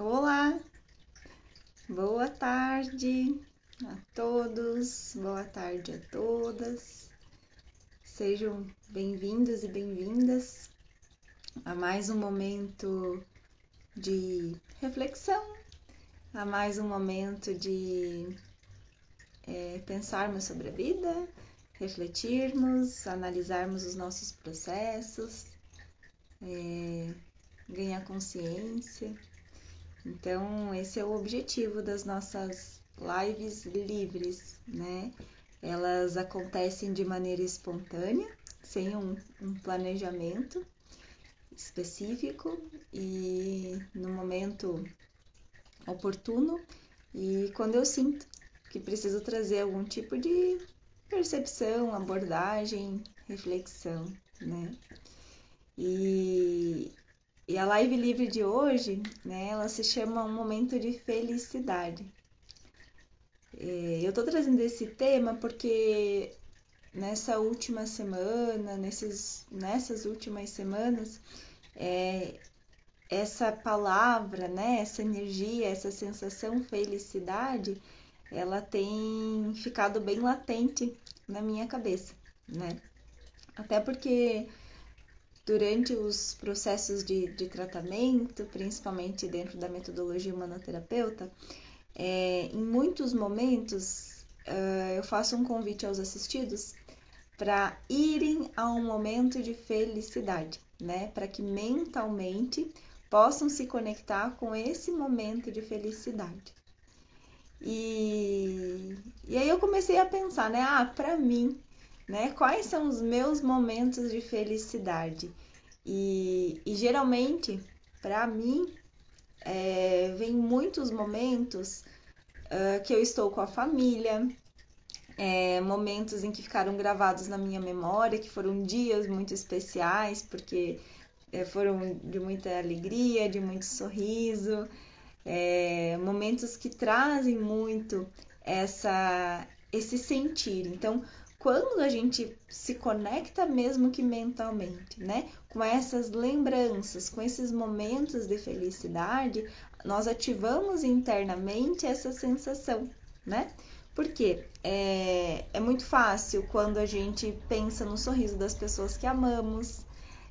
Olá, boa tarde a todos, boa tarde a todas. Sejam bem-vindos e bem-vindas a mais um momento de reflexão, a mais um momento de é, pensarmos sobre a vida, refletirmos, analisarmos os nossos processos, é, ganhar consciência. Então, esse é o objetivo das nossas lives livres, né? Elas acontecem de maneira espontânea, sem um, um planejamento específico e no momento oportuno e quando eu sinto que preciso trazer algum tipo de percepção, abordagem, reflexão, né? E, e a live livre de hoje, né, ela se chama Um Momento de Felicidade. É, eu tô trazendo esse tema porque nessa última semana, nesses, nessas últimas semanas, é, essa palavra, né, essa energia, essa sensação felicidade, ela tem ficado bem latente na minha cabeça, né? Até porque durante os processos de, de tratamento, principalmente dentro da metodologia humanoterapeuta, é, em muitos momentos uh, eu faço um convite aos assistidos para irem a um momento de felicidade, né? Para que mentalmente possam se conectar com esse momento de felicidade. E, e aí eu comecei a pensar, né? Ah, para mim, né? Quais são os meus momentos de felicidade? E, e geralmente, para mim, é, vem muitos momentos uh, que eu estou com a família, é, momentos em que ficaram gravados na minha memória, que foram dias muito especiais, porque é, foram de muita alegria, de muito sorriso, é, momentos que trazem muito essa esse sentir. Então, quando a gente se conecta mesmo que mentalmente, né, com essas lembranças, com esses momentos de felicidade, nós ativamos internamente essa sensação, né? Porque é, é muito fácil quando a gente pensa no sorriso das pessoas que amamos,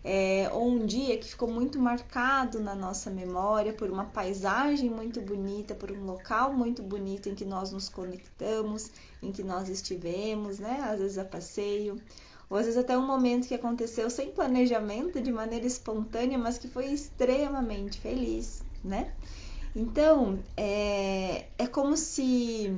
é, ou um dia que ficou muito marcado na nossa memória por uma paisagem muito bonita, por um local muito bonito em que nós nos conectamos, em que nós estivemos, né? Às vezes a passeio, ou às vezes até um momento que aconteceu sem planejamento, de maneira espontânea, mas que foi extremamente feliz, né? Então, é, é como se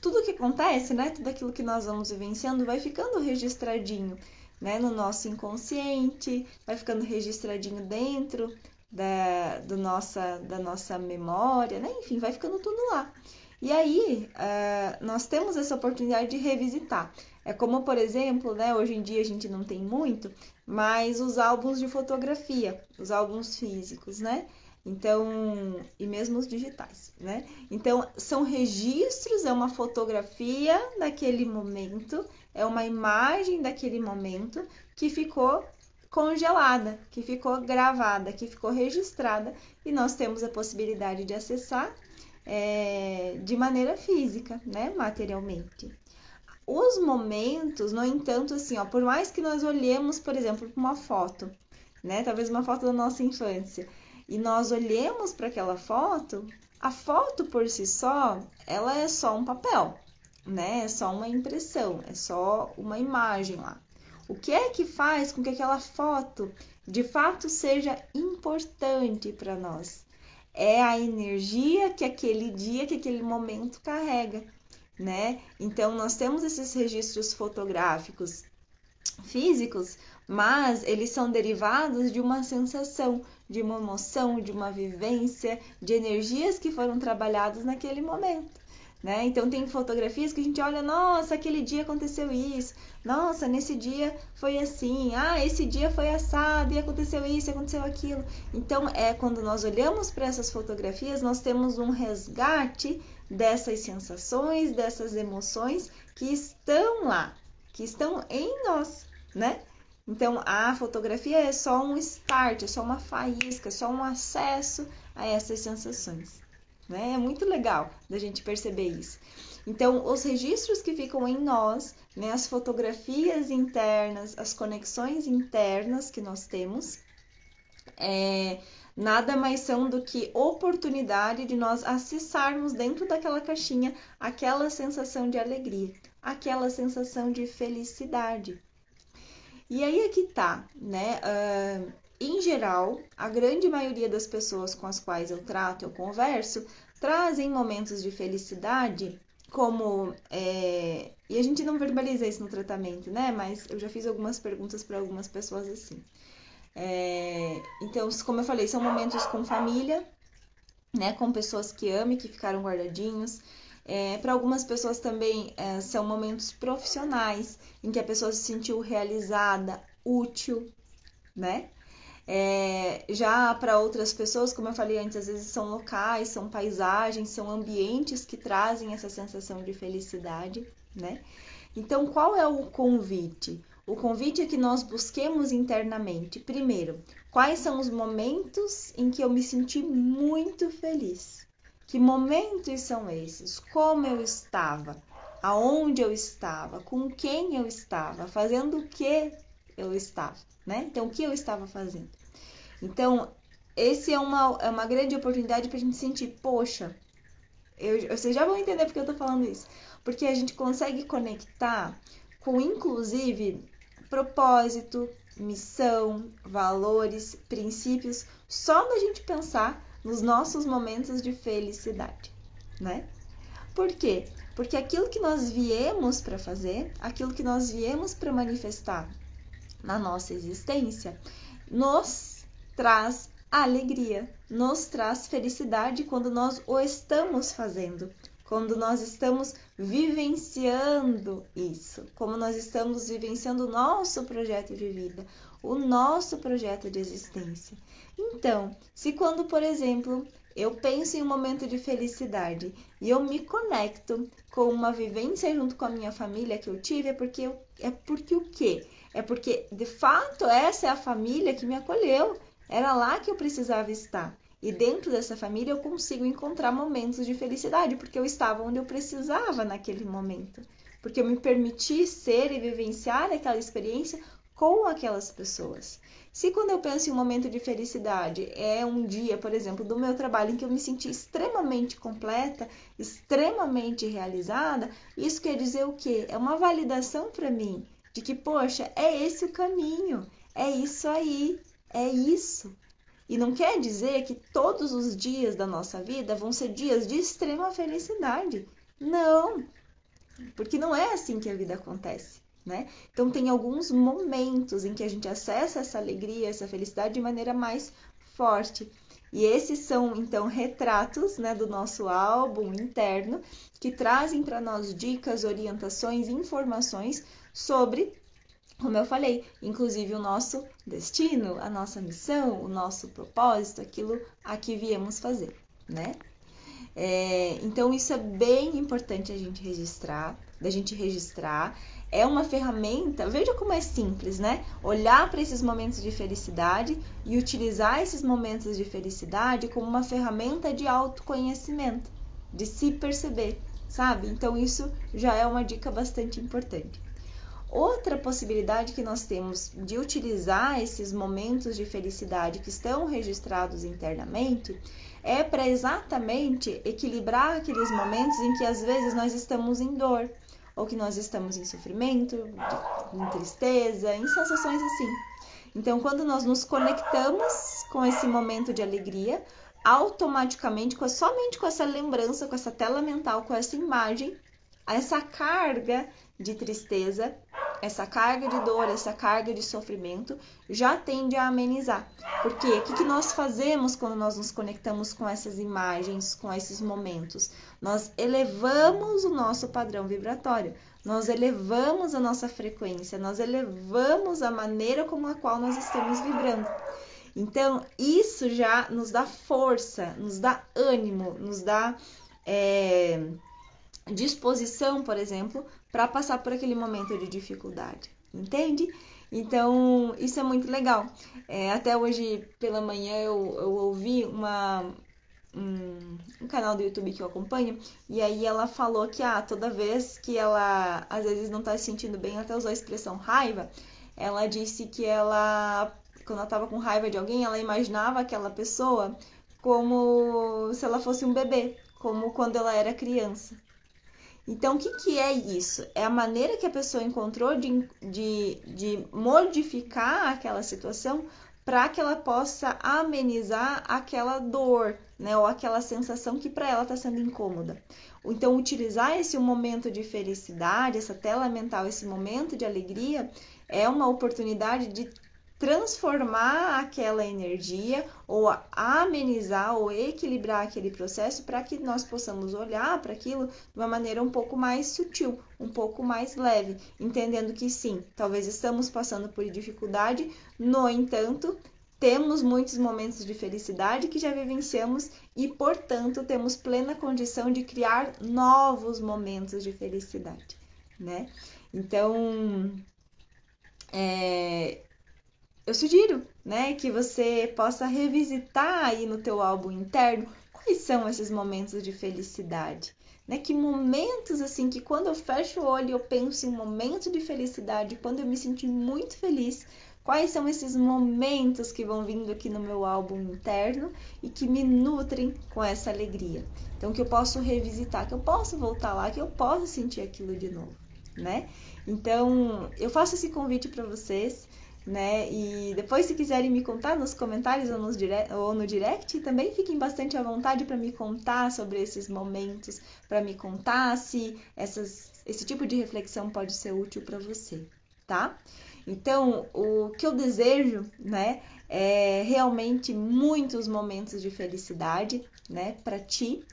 tudo que acontece, né? Tudo aquilo que nós vamos vivenciando vai ficando registradinho né, no nosso inconsciente, vai ficando registradinho dentro da, do nossa, da nossa memória, né? enfim, vai ficando tudo lá. E aí, uh, nós temos essa oportunidade de revisitar. É como, por exemplo, né, hoje em dia a gente não tem muito, mas os álbuns de fotografia, os álbuns físicos, né? Então, e mesmo os digitais, né? Então, são registros, é uma fotografia daquele momento é uma imagem daquele momento que ficou congelada, que ficou gravada, que ficou registrada e nós temos a possibilidade de acessar é, de maneira física, né, materialmente. Os momentos, no entanto, assim, ó, por mais que nós olhemos, por exemplo, para uma foto, né, talvez uma foto da nossa infância, e nós olhemos para aquela foto, a foto por si só, ela é só um papel, né? É só uma impressão, é só uma imagem lá. O que é que faz com que aquela foto de fato seja importante para nós? É a energia que aquele dia, que aquele momento carrega, né? Então nós temos esses registros fotográficos físicos, mas eles são derivados de uma sensação, de uma emoção, de uma vivência, de energias que foram trabalhadas naquele momento. Né? Então tem fotografias que a gente olha, nossa, aquele dia aconteceu isso, nossa, nesse dia foi assim, ah, esse dia foi assado e aconteceu isso, aconteceu aquilo. Então é quando nós olhamos para essas fotografias, nós temos um resgate dessas sensações, dessas emoções que estão lá, que estão em nós, né? Então, a fotografia é só um start, é só uma faísca, é só um acesso a essas sensações. Né? É muito legal da gente perceber isso. Então, os registros que ficam em nós, né, as fotografias internas, as conexões internas que nós temos, é, nada mais são do que oportunidade de nós acessarmos dentro daquela caixinha aquela sensação de alegria, aquela sensação de felicidade. E aí é que tá, né? Uh, em geral, a grande maioria das pessoas com as quais eu trato, eu converso, trazem momentos de felicidade como. É... E a gente não verbaliza isso no tratamento, né? Mas eu já fiz algumas perguntas para algumas pessoas assim. É... Então, como eu falei, são momentos com família, né? Com pessoas que amam, que ficaram guardadinhos. É, para algumas pessoas também é, são momentos profissionais em que a pessoa se sentiu realizada, útil, né? É, já para outras pessoas, como eu falei antes, às vezes são locais, são paisagens, são ambientes que trazem essa sensação de felicidade, né? Então, qual é o convite? O convite é que nós busquemos internamente, primeiro, quais são os momentos em que eu me senti muito feliz. Que momentos são esses? Como eu estava? Aonde eu estava? Com quem eu estava? Fazendo o que eu estava, né? Então, o que eu estava fazendo? Então, esse é uma, é uma grande oportunidade para a gente sentir, poxa, eu, vocês já vão entender porque eu tô falando isso. Porque a gente consegue conectar com, inclusive, propósito, missão, valores, princípios, só da gente pensar nos nossos momentos de felicidade, né? Por quê? Porque aquilo que nós viemos para fazer, aquilo que nós viemos para manifestar na nossa existência, nos traz alegria, nos traz felicidade quando nós o estamos fazendo, quando nós estamos vivenciando isso, como nós estamos vivenciando o nosso projeto de vida, o nosso projeto de existência. Então, se quando, por exemplo, eu penso em um momento de felicidade e eu me conecto com uma vivência junto com a minha família que eu tive, é porque eu, é porque o quê? É porque de fato essa é a família que me acolheu. Era lá que eu precisava estar. E dentro dessa família eu consigo encontrar momentos de felicidade, porque eu estava onde eu precisava naquele momento. Porque eu me permiti ser e vivenciar aquela experiência com aquelas pessoas. Se quando eu penso em um momento de felicidade é um dia, por exemplo, do meu trabalho em que eu me senti extremamente completa, extremamente realizada, isso quer dizer o quê? É uma validação para mim de que, poxa, é esse o caminho, é isso aí, é isso. E não quer dizer que todos os dias da nossa vida vão ser dias de extrema felicidade. Não, porque não é assim que a vida acontece. Né? Então tem alguns momentos em que a gente acessa essa alegria, essa felicidade de maneira mais forte. E esses são então retratos, né, do nosso álbum interno que trazem para nós dicas, orientações, informações sobre como eu falei, inclusive o nosso destino, a nossa missão, o nosso propósito, aquilo a que viemos fazer, né? É, então isso é bem importante a gente registrar, da gente registrar. É uma ferramenta, veja como é simples, né? Olhar para esses momentos de felicidade e utilizar esses momentos de felicidade como uma ferramenta de autoconhecimento, de se perceber, sabe? Então isso já é uma dica bastante importante. Outra possibilidade que nós temos de utilizar esses momentos de felicidade que estão registrados internamente é para exatamente equilibrar aqueles momentos em que às vezes nós estamos em dor, ou que nós estamos em sofrimento, em tristeza, em sensações assim. Então, quando nós nos conectamos com esse momento de alegria, automaticamente, somente com essa lembrança, com essa tela mental, com essa imagem, essa carga de tristeza essa carga de dor, essa carga de sofrimento já tende a amenizar. Porque o que, que nós fazemos quando nós nos conectamos com essas imagens, com esses momentos? Nós elevamos o nosso padrão vibratório, nós elevamos a nossa frequência, nós elevamos a maneira como a qual nós estamos vibrando. Então, isso já nos dá força, nos dá ânimo, nos dá é, disposição, por exemplo, para passar por aquele momento de dificuldade, entende? Então, isso é muito legal. É, até hoje pela manhã eu, eu ouvi uma, um, um, canal do YouTube que eu acompanho, e aí ela falou que ah, toda vez que ela às vezes não tá se sentindo bem, até usou a expressão raiva, ela disse que ela, quando ela tava com raiva de alguém, ela imaginava aquela pessoa como se ela fosse um bebê, como quando ela era criança. Então, o que, que é isso? É a maneira que a pessoa encontrou de, de, de modificar aquela situação para que ela possa amenizar aquela dor, né, ou aquela sensação que para ela está sendo incômoda. Então, utilizar esse momento de felicidade, essa tela mental, esse momento de alegria, é uma oportunidade de transformar aquela energia ou amenizar ou equilibrar aquele processo para que nós possamos olhar para aquilo de uma maneira um pouco mais sutil, um pouco mais leve, entendendo que sim, talvez estamos passando por dificuldade, no entanto, temos muitos momentos de felicidade que já vivenciamos e, portanto, temos plena condição de criar novos momentos de felicidade, né? Então, é, eu sugiro, né, que você possa revisitar aí no teu álbum interno quais são esses momentos de felicidade, né? Que momentos assim que quando eu fecho o olho eu penso em um momento de felicidade, quando eu me senti muito feliz, quais são esses momentos que vão vindo aqui no meu álbum interno e que me nutrem com essa alegria. Então que eu posso revisitar, que eu posso voltar lá, que eu posso sentir aquilo de novo, né? Então, eu faço esse convite para vocês né? E depois, se quiserem me contar nos comentários ou, nos direct, ou no direct, também fiquem bastante à vontade para me contar sobre esses momentos, para me contar se essas, esse tipo de reflexão pode ser útil para você, tá? Então, o que eu desejo, né, é realmente muitos momentos de felicidade, né, para ti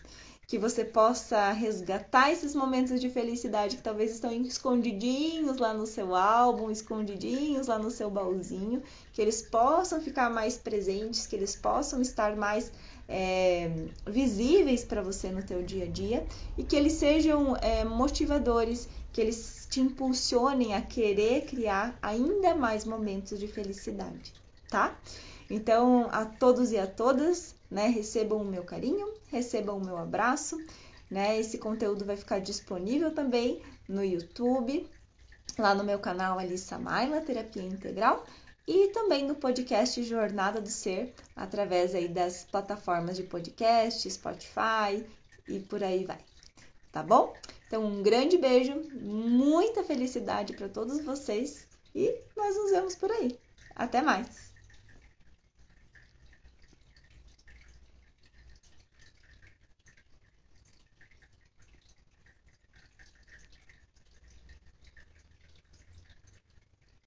que você possa resgatar esses momentos de felicidade que talvez estão escondidinhos lá no seu álbum, escondidinhos lá no seu baúzinho, que eles possam ficar mais presentes, que eles possam estar mais é, visíveis para você no teu dia a dia e que eles sejam é, motivadores, que eles te impulsionem a querer criar ainda mais momentos de felicidade, tá? Então, a todos e a todas, né, recebam o meu carinho, recebam o meu abraço, né? Esse conteúdo vai ficar disponível também no YouTube, lá no meu canal Alissa Maila, Terapia Integral, e também no podcast Jornada do Ser, através aí das plataformas de podcast, Spotify e por aí vai. Tá bom? Então, um grande beijo, muita felicidade para todos vocês e nós nos vemos por aí. Até mais!